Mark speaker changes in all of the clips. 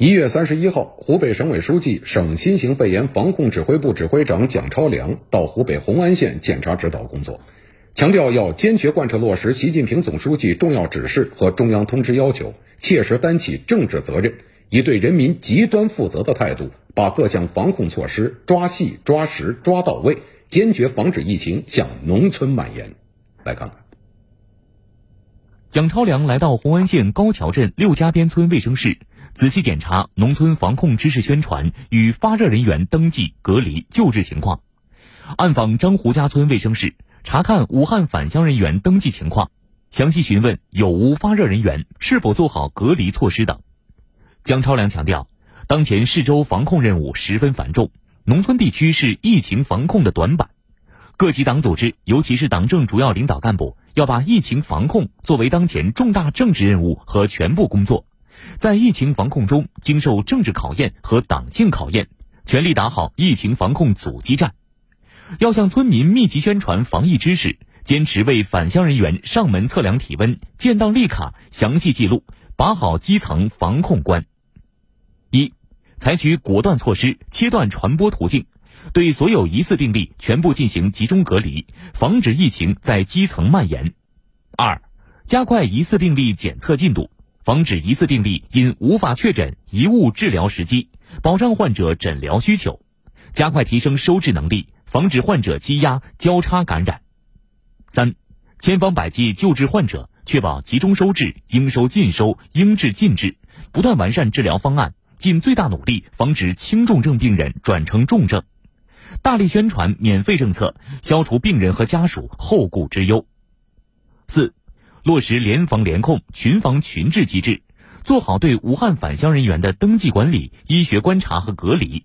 Speaker 1: 一月三十一号，湖北省委书记、省新型肺炎防控指挥部指挥长蒋超良到湖北红安县检查指导工作，强调要坚决贯彻落实习近平总书记重要指示和中央通知要求，切实担起政治责任，以对人民极端负责的态度，把各项防控措施抓细、抓实、抓到位，坚决防止疫情向农村蔓延。来看看，
Speaker 2: 蒋超良来到红安县高桥镇六家边村卫生室。仔细检查农村防控知识宣传与发热人员登记、隔离、救治情况，暗访张胡家村卫生室，查看武汉返乡人员登记情况，详细询问有无发热人员，是否做好隔离措施等。姜超良强调，当前市州防控任务十分繁重，农村地区是疫情防控的短板，各级党组织，尤其是党政主要领导干部，要把疫情防控作为当前重大政治任务和全部工作。在疫情防控中，经受政治考验和党性考验，全力打好疫情防控阻击战。要向村民密集宣传防疫知识，坚持为返乡人员上门测量体温、建档立卡详细记录，把好基层防控关。一、采取果断措施，切断传播途径，对所有疑似病例全部进行集中隔离，防止疫情在基层蔓延。二、加快疑似病例检测进度。防止疑似病例因无法确诊贻误治疗时机，保障患者诊疗需求，加快提升收治能力，防止患者积压交叉感染。三，千方百计救治患者，确保集中收治，应收尽收，应治尽治，不断完善治疗方案，尽最大努力防止轻重症病人转成重症，大力宣传免费政策，消除病人和家属后顾之忧。四。落实联防联控、群防群治机制，做好对武汉返乡人员的登记管理、医学观察和隔离，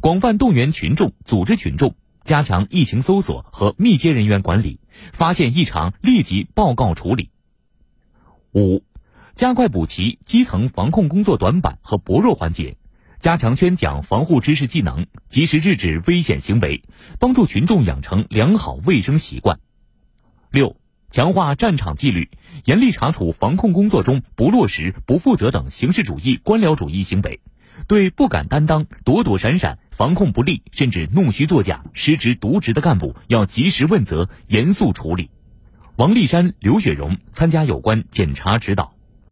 Speaker 2: 广泛动员群众、组织群众，加强疫情搜索和密接人员管理，发现异常立即报告处理。五、加快补齐基层防控工作短板和薄弱环节，加强宣讲防护知识技能，及时制止危险行为，帮助群众养成良好卫生习惯。六。强化战场纪律，严厉查处防控工作中不落实、不负责等形式主义、官僚主义行为，对不敢担当、躲躲闪闪、防控不力甚至弄虚作假、失职渎职的干部，要及时问责、严肃处理。王立山、刘雪荣参加有关检查指导。